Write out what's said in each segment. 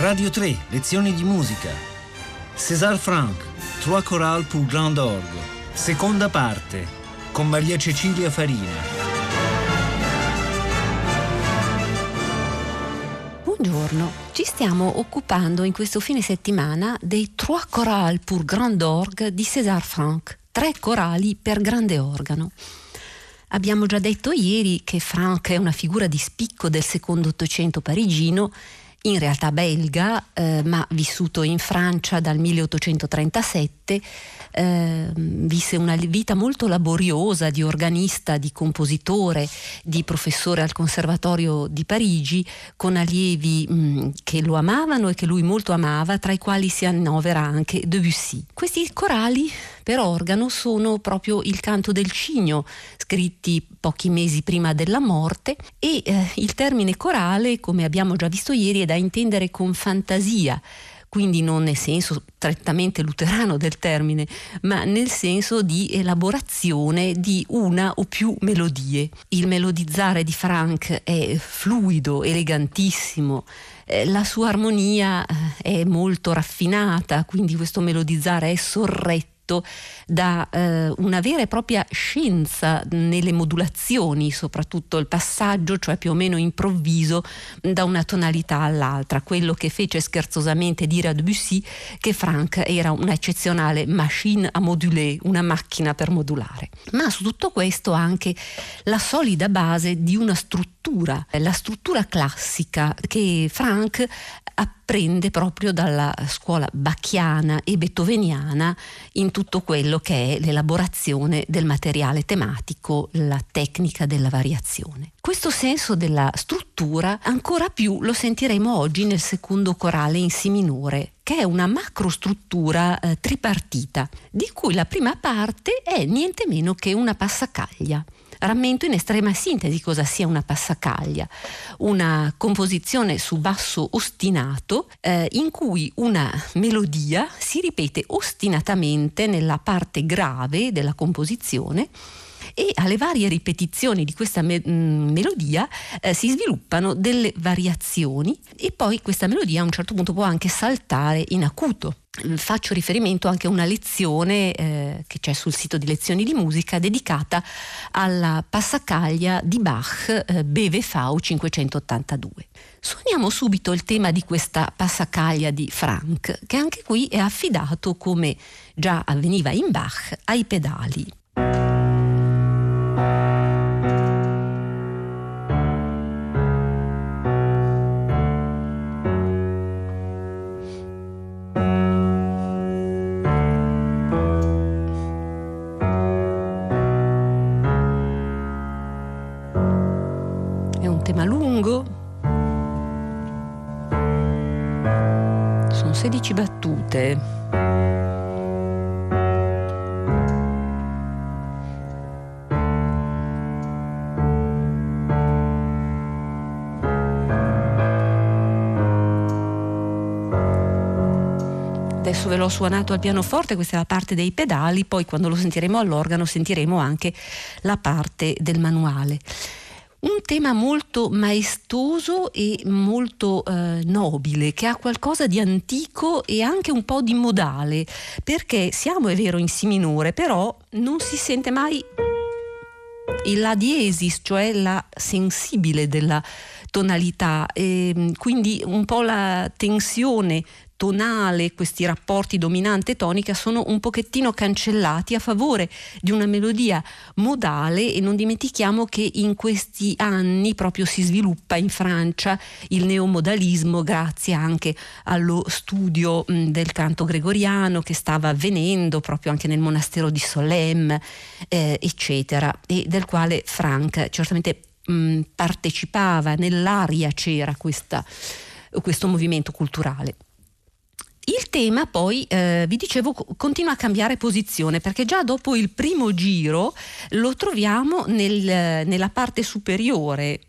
Radio 3, lezioni di musica. César Franck, Trois chorales pour grand orgue. Seconda parte, con Maria Cecilia Farina. Buongiorno, ci stiamo occupando in questo fine settimana dei Trois chorales pour grand orgue di César Franck, tre corali per grande organo. Abbiamo già detto ieri che Franck è una figura di spicco del secondo Ottocento parigino in realtà belga, eh, ma vissuto in Francia dal 1837, eh, visse una vita molto laboriosa di organista, di compositore, di professore al Conservatorio di Parigi, con allievi mh, che lo amavano e che lui molto amava, tra i quali si annovera anche Debussy. Questi corali per organo sono proprio il canto del cigno, scritti pochi mesi prima della morte, e eh, il termine corale, come abbiamo già visto ieri, è da intendere con fantasia quindi non nel senso strettamente luterano del termine, ma nel senso di elaborazione di una o più melodie. Il melodizzare di Frank è fluido, elegantissimo, eh, la sua armonia eh, è molto raffinata, quindi questo melodizzare è sorretto fatto da eh, una vera e propria scienza nelle modulazioni, soprattutto il passaggio, cioè più o meno improvviso, da una tonalità all'altra, quello che fece scherzosamente dire a Debussy che Frank era un'eccezionale machine a moduler, una macchina per modulare. Ma su tutto questo anche la solida base di una struttura, la struttura classica che Frank apprende proprio dalla scuola bacchiana e beethoveniana in tutto quello che è l'elaborazione del materiale tematico, la tecnica della variazione. Questo senso della struttura ancora più lo sentiremo oggi nel secondo corale in Si minore, che è una macrostruttura eh, tripartita, di cui la prima parte è niente meno che una passacaglia. Rammento in estrema sintesi cosa sia una passacaglia, una composizione su basso ostinato eh, in cui una melodia si ripete ostinatamente nella parte grave della composizione e alle varie ripetizioni di questa me- mm, melodia eh, si sviluppano delle variazioni e poi questa melodia a un certo punto può anche saltare in acuto faccio riferimento anche a una lezione eh, che c'è sul sito di lezioni di musica dedicata alla passacaglia di Bach eh, Beve Fau 582. Suoniamo subito il tema di questa passacaglia di Frank, che anche qui è affidato, come già avveniva in Bach, ai pedali. Tema Adesso ve l'ho suonato al pianoforte, questa è la parte dei pedali, poi quando lo sentiremo all'organo sentiremo anche la parte del manuale. Un tema molto maestoso e molto eh, nobile, che ha qualcosa di antico e anche un po' di modale, perché siamo, è vero, in Si minore, però non si sente mai il La diesis, cioè la sensibile della tonalità, e quindi un po' la tensione tonale, questi rapporti dominante tonica sono un pochettino cancellati a favore di una melodia modale e non dimentichiamo che in questi anni proprio si sviluppa in Francia il neomodalismo grazie anche allo studio mh, del canto gregoriano che stava avvenendo proprio anche nel monastero di Solem eh, eccetera e del quale Franck certamente mh, partecipava nell'aria c'era questa, questo movimento culturale. Il tema poi, eh, vi dicevo, continua a cambiare posizione perché già dopo il primo giro lo troviamo nel, nella parte superiore.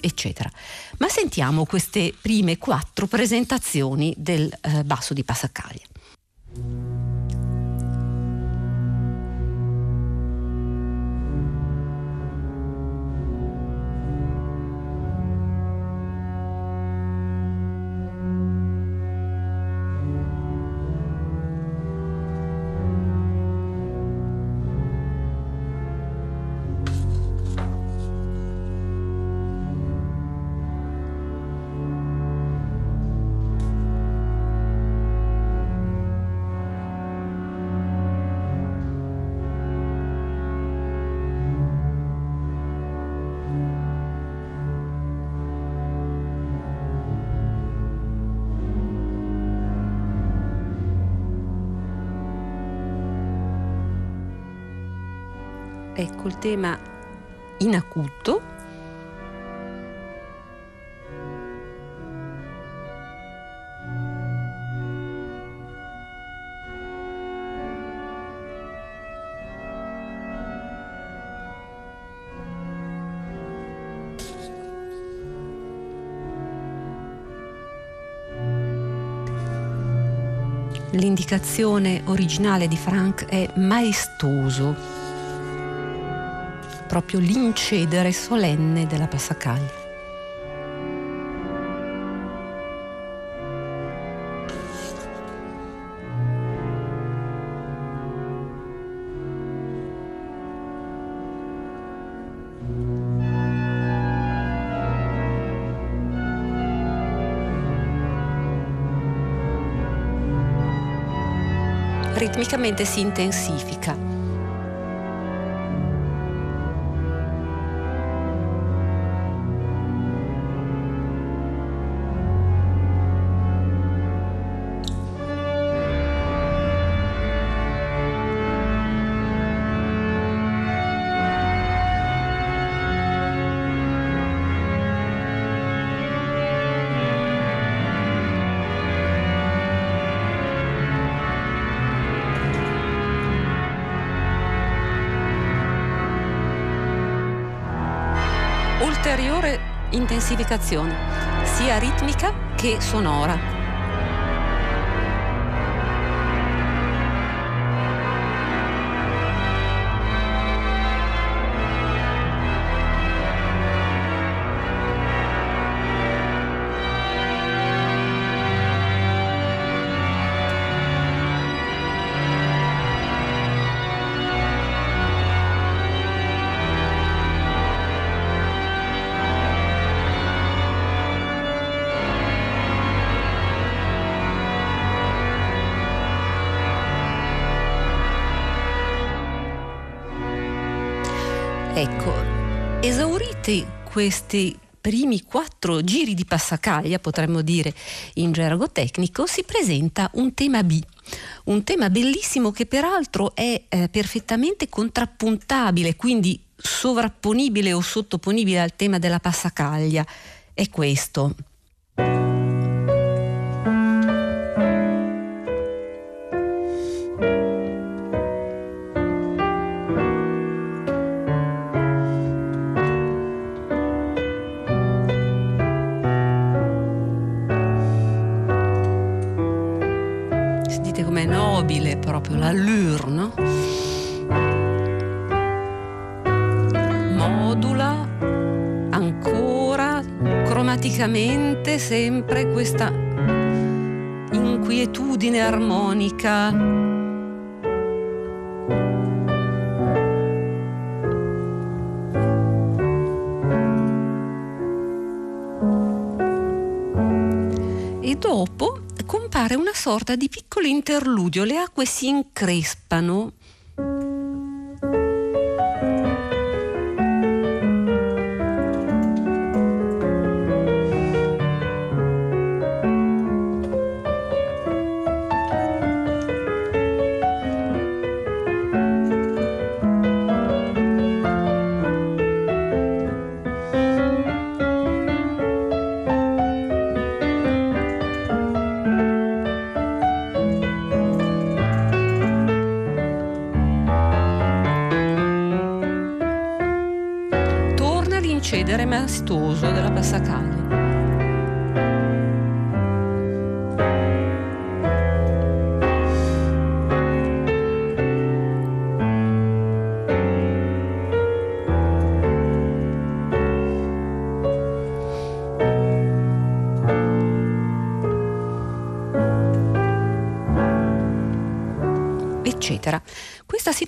eccetera. Ma sentiamo queste prime quattro presentazioni del eh, basso di Passacaglia. Il tema in acuto. L'indicazione originale di Frank è maestoso, proprio l'incedere solenne della passacaglia. ritmicamente si intensifica. Ulteriore intensificazione, sia ritmica che sonora. Ecco, esauriti questi primi quattro giri di passacaglia, potremmo dire in gergo tecnico, si presenta un tema B. Un tema bellissimo che peraltro è eh, perfettamente contrappuntabile, quindi sovrapponibile o sottoponibile al tema della passacaglia. È questo. Proprio l'allure, no? Modula ancora cromaticamente sempre questa inquietudine armonica. Sorta di piccolo interludio, le acque si increspano incedere maestoso della passacaglia. eccetera.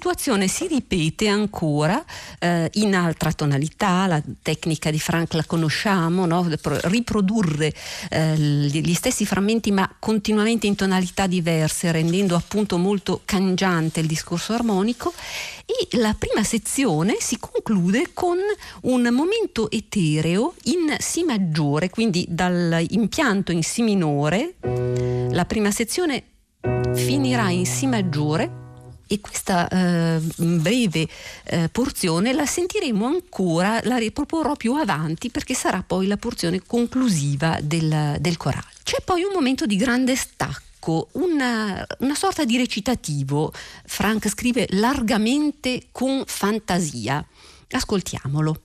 Situazione si ripete ancora eh, in altra tonalità, la tecnica di Frank la conosciamo, no? riprodurre eh, gli stessi frammenti ma continuamente in tonalità diverse, rendendo appunto molto cangiante il discorso armonico. E la prima sezione si conclude con un momento etereo in Si maggiore, quindi dall'impianto in Si minore, la prima sezione finirà in Si maggiore e questa eh, breve eh, porzione la sentiremo ancora, la riproporrò più avanti perché sarà poi la porzione conclusiva del, del corale. C'è poi un momento di grande stacco una, una, sorta di recitativo. Frank scrive largamente con fantasia. Ascoltiamolo.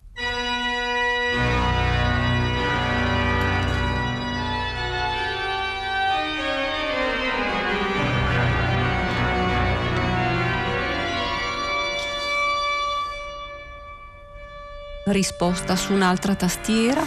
Risposta su un'altra tastiera.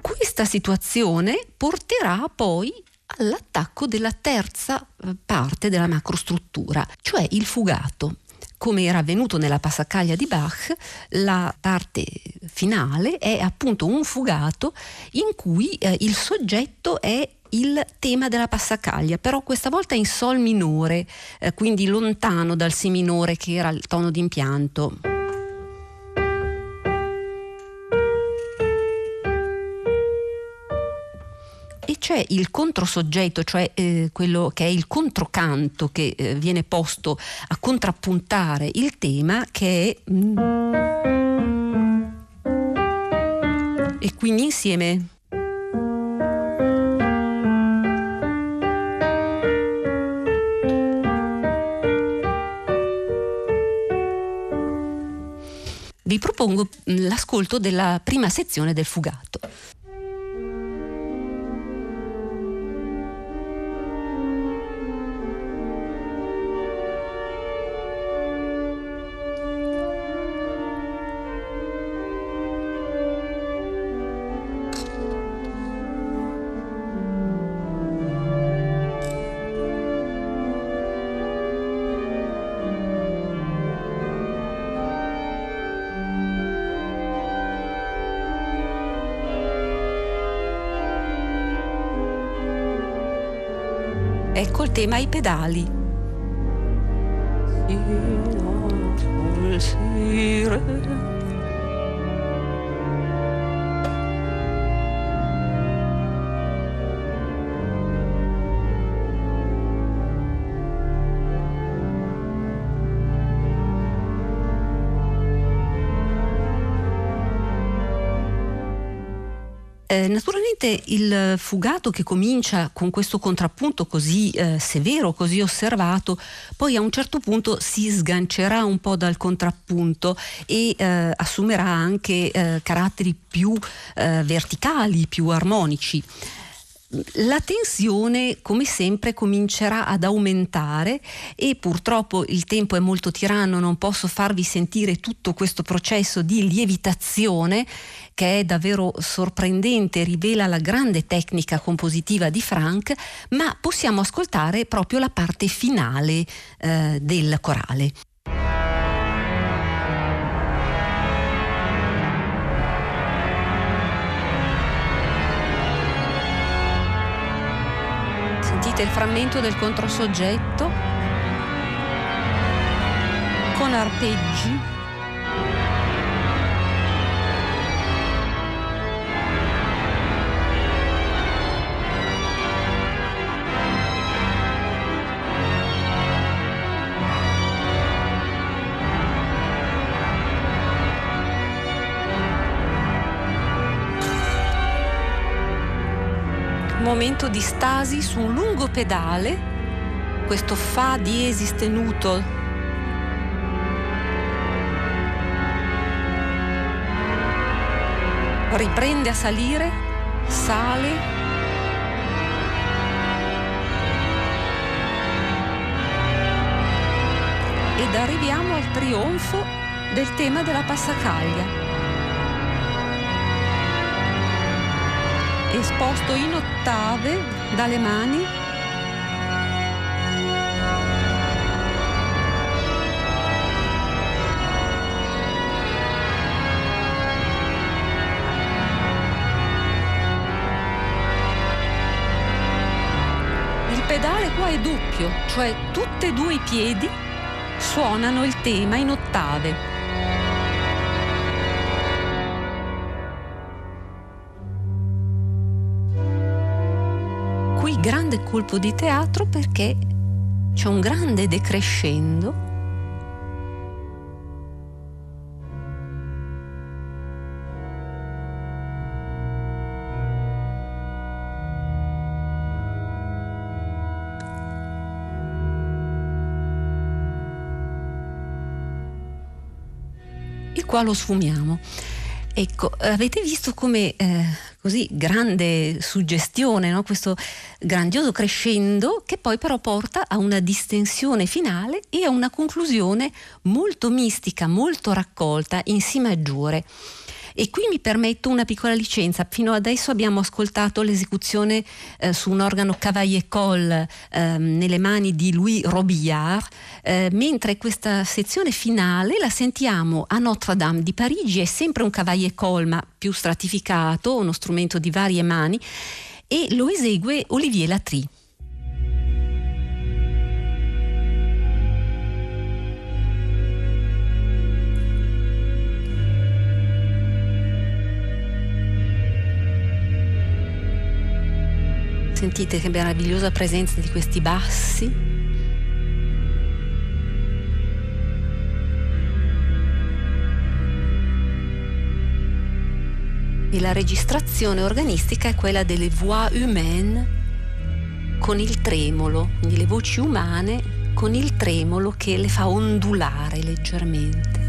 Questa situazione porterà poi all'attacco della terza eh, parte della macrostruttura, cioè il fugato come era avvenuto nella passacaglia di Bach, la parte finale è appunto un fugato in cui eh, il soggetto è il tema della passacaglia, però questa volta in sol minore, eh, quindi lontano dal si minore che era il tono d'impianto. E c'è il controsoggetto, cioè eh, quello che è il controcanto che eh, viene posto a contrappuntare il tema che è... e quindi insieme vi propongo l'ascolto della prima sezione del fugato. Ecco il tema ai pedali. Sino Eh, naturalmente il fugato che comincia con questo contrappunto così eh, severo, così osservato, poi a un certo punto si sgancerà un po' dal contrappunto e eh, assumerà anche eh, caratteri più eh, verticali, più armonici. La tensione come sempre comincerà ad aumentare e purtroppo il tempo è molto tiranno, non posso farvi sentire tutto questo processo di lievitazione che è davvero sorprendente, rivela la grande tecnica compositiva di Frank, ma possiamo ascoltare proprio la parte finale eh, del corale. Sentite il frammento del controsoggetto con arpeggi momento di stasi su un lungo pedale, questo Fa diesis tenuto riprende a salire, sale. Ed arriviamo al trionfo del tema della passacaglia. Esposto in ottave dalle mani pedale qua è doppio, cioè tutti e due i piedi suonano il tema in ottave. Qui grande colpo di teatro perché c'è un grande decrescendo qua lo sfumiamo. Ecco, avete visto come eh, così grande suggestione, no? questo grandioso crescendo che poi però porta a una distensione finale e a una conclusione molto mistica, molto raccolta in Si maggiore. E qui mi permetto una piccola licenza. Fino adesso abbiamo ascoltato l'esecuzione eh, su un organo Cavaillé-Coll eh, nelle mani di Louis Robillard, eh, mentre questa sezione finale la sentiamo a Notre Dame di Parigi, è sempre un Cavaillé-Coll ma più stratificato, uno strumento di varie mani, e lo esegue Olivier Latry. Sentite che meravigliosa presenza di questi bassi. E la registrazione organistica è quella delle voix humaines con il tremolo, quindi le voci umane con il tremolo che le fa ondulare leggermente.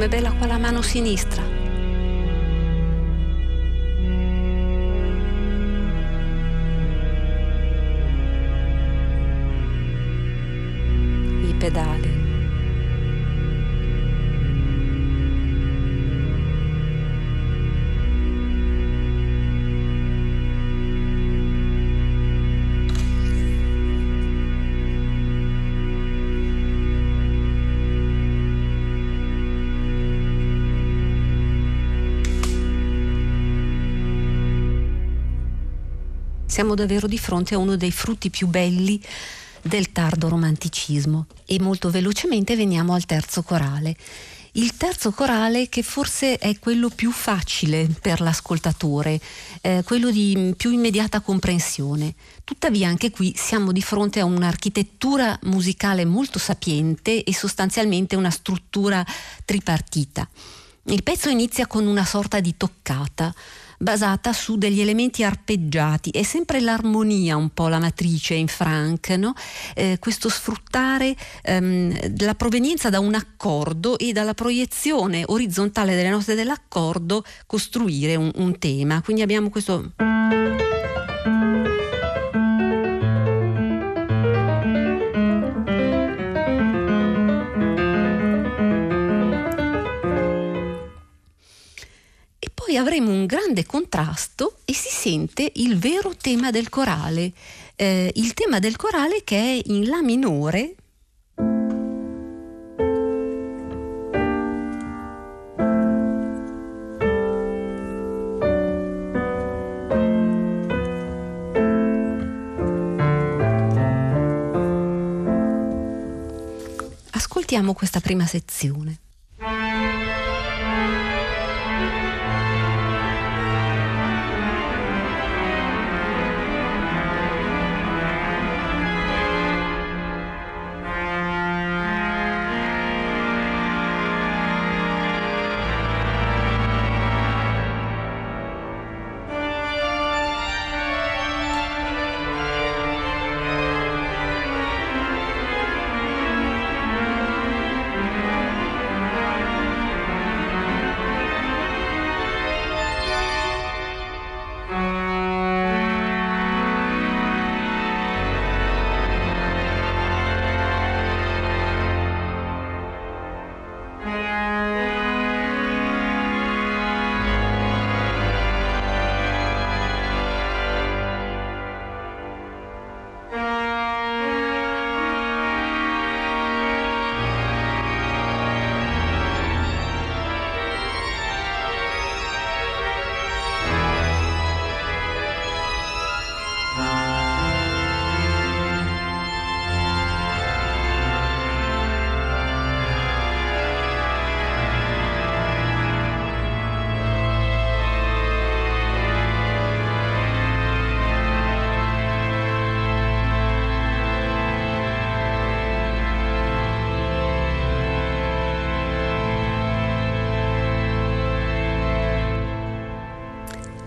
Come bella qua la mano sinistra. Siamo davvero di fronte a uno dei frutti più belli del tardo romanticismo. E molto velocemente veniamo al terzo corale. Il terzo corale che forse è quello più facile per l'ascoltatore, eh, quello di più immediata comprensione. Tuttavia anche qui siamo di fronte a un'architettura musicale molto sapiente e sostanzialmente una struttura tripartita. Il pezzo inizia con una sorta di toccata basata su degli elementi arpeggiati. È sempre l'armonia un po' la matrice in Frank, no? eh, questo sfruttare ehm, la provenienza da un accordo e dalla proiezione orizzontale delle note dell'accordo costruire un, un tema. Quindi abbiamo questo... poi avremo un grande contrasto e si sente il vero tema del corale, eh, il tema del corale che è in La minore. Ascoltiamo questa prima sezione.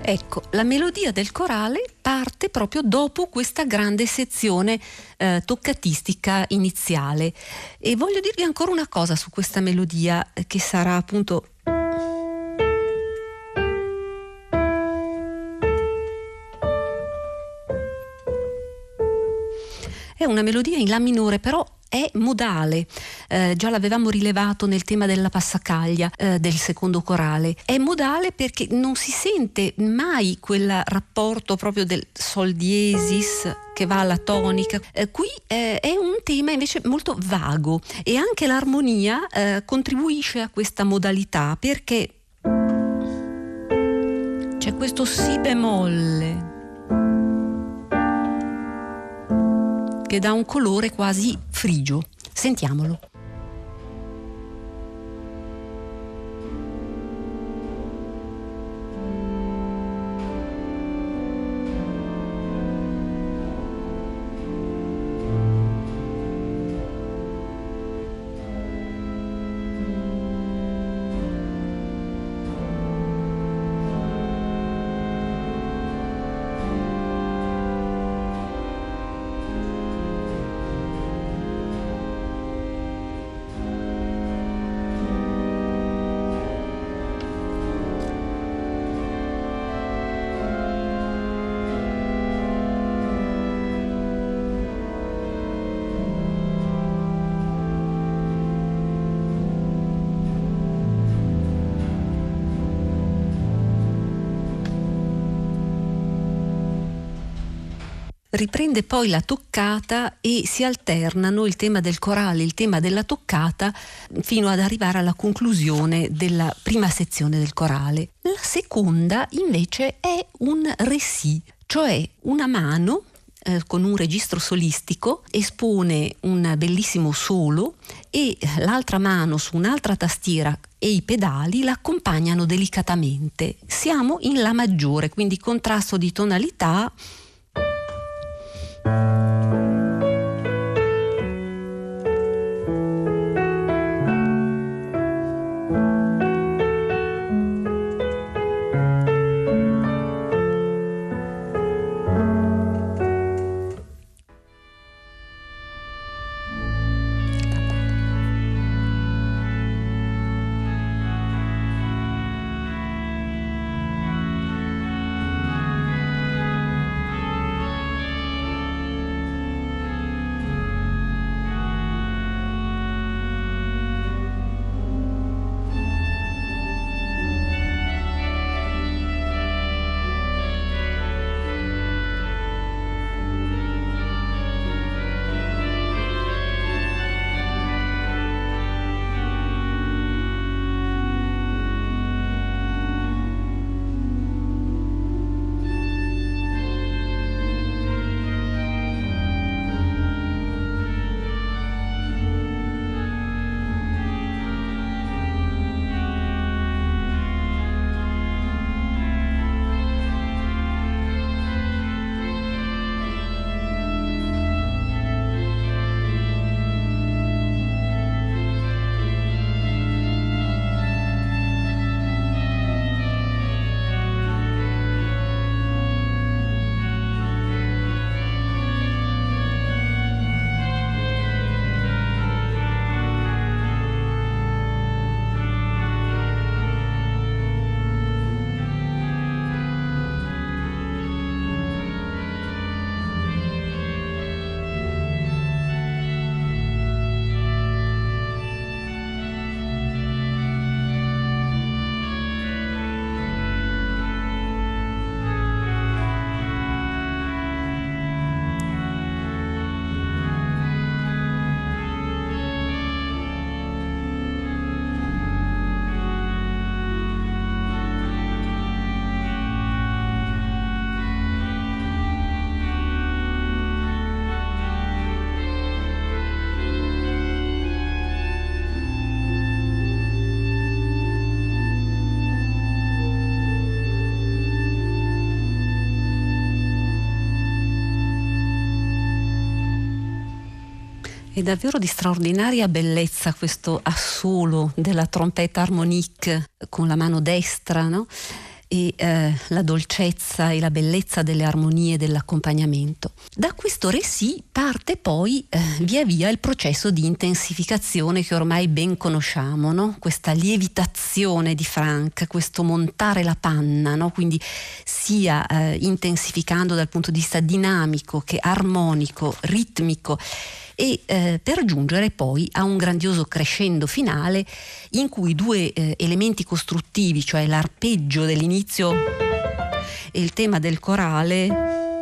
Ecco, la melodia del corale parte proprio dopo questa grande sezione eh, toccatistica iniziale. E voglio dirvi ancora una cosa su questa melodia eh, che sarà appunto è una melodia in La minore, però è modale, eh, già l'avevamo rilevato nel tema della passacaglia eh, del secondo corale, è modale perché non si sente mai quel rapporto proprio del sol diesis che va alla tonica. Eh, qui eh, è un tema invece molto vago e anche l'armonia eh, contribuisce a questa modalità perché c'è questo si bemolle che dà un colore quasi frigio. Sentiamolo. Riprende poi la toccata e si alternano il tema del corale e il tema della toccata fino ad arrivare alla conclusione della prima sezione del corale. La seconda invece è un récit, cioè una mano eh, con un registro solistico espone un bellissimo solo e l'altra mano su un'altra tastiera e i pedali l'accompagnano delicatamente. Siamo in La maggiore, quindi contrasto di tonalità Música È davvero di straordinaria bellezza questo assolo della trompetta harmonique con la mano destra, no? e eh, la dolcezza e la bellezza delle armonie dell'accompagnamento. Da questo récit parte poi eh, via via il processo di intensificazione che ormai ben conosciamo, no? questa lievitazione di Frank, questo montare la panna, no? quindi sia eh, intensificando dal punto di vista dinamico che armonico, ritmico e eh, per giungere poi a un grandioso crescendo finale in cui due eh, elementi costruttivi, cioè l'arpeggio dell'inizio e il tema del corale,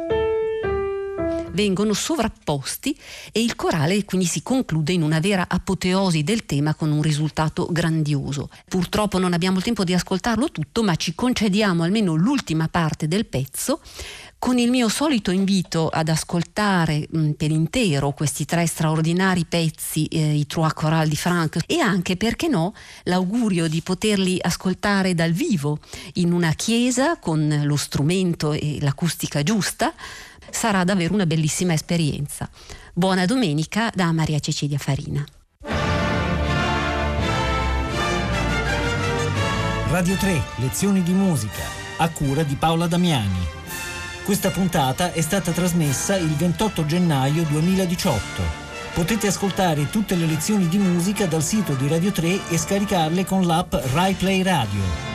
vengono sovrapposti e il corale quindi si conclude in una vera apoteosi del tema con un risultato grandioso. Purtroppo non abbiamo il tempo di ascoltarlo tutto, ma ci concediamo almeno l'ultima parte del pezzo con il mio solito invito ad ascoltare mh, mm, per intero questi tre straordinari pezzi, eh, i Trois Chorales di Franck, e anche, perché no, l'augurio di poterli ascoltare dal vivo in una chiesa con lo strumento e l'acustica giusta, sarà davvero una bellissima esperienza. Buona domenica da Maria Cecilia Farina. Radio 3, lezioni di musica, a cura di Paola Damiani. Questa puntata è stata trasmessa il 28 gennaio 2018. Potete ascoltare tutte le lezioni di musica dal sito di Radio 3 e scaricarle con l'app RaiPlay Radio.